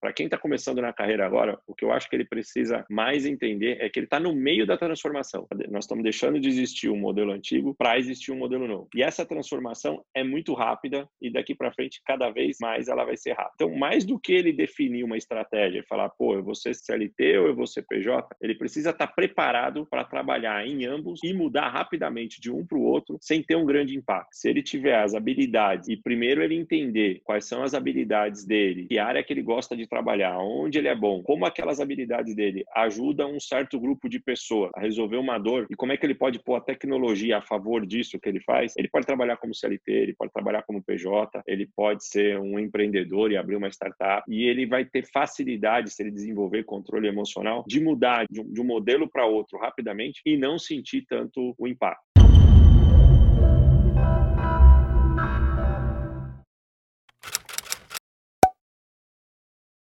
Para quem está começando na carreira agora, o que eu acho que ele precisa mais entender é que ele está no meio da transformação. Nós estamos deixando de existir um modelo antigo para existir um modelo novo. E essa transformação é muito rápida e daqui para frente, cada vez mais ela vai ser rápida. Então, mais do que ele definir uma estratégia e falar, pô, eu vou ser CLT ou eu vou ser PJ, ele precisa estar tá preparado para trabalhar em ambos e mudar rapidamente de um para o outro sem ter um grande impacto. Se ele tiver as habilidades e primeiro ele entender quais são as habilidades dele, que área que ele gosta de trabalhar, onde ele é bom, como aquelas habilidades dele ajudam um certo grupo de pessoas a resolver uma dor e como é que ele pode pôr a tecnologia a favor disso que ele faz, ele pode trabalhar como CLT, ele pode trabalhar como PJ, ele pode ser um empreendedor e abrir uma startup e ele vai ter facilidade, se ele desenvolver controle emocional, de mudar de um, de modelo para outro rapidamente e não sentir tanto o impacto.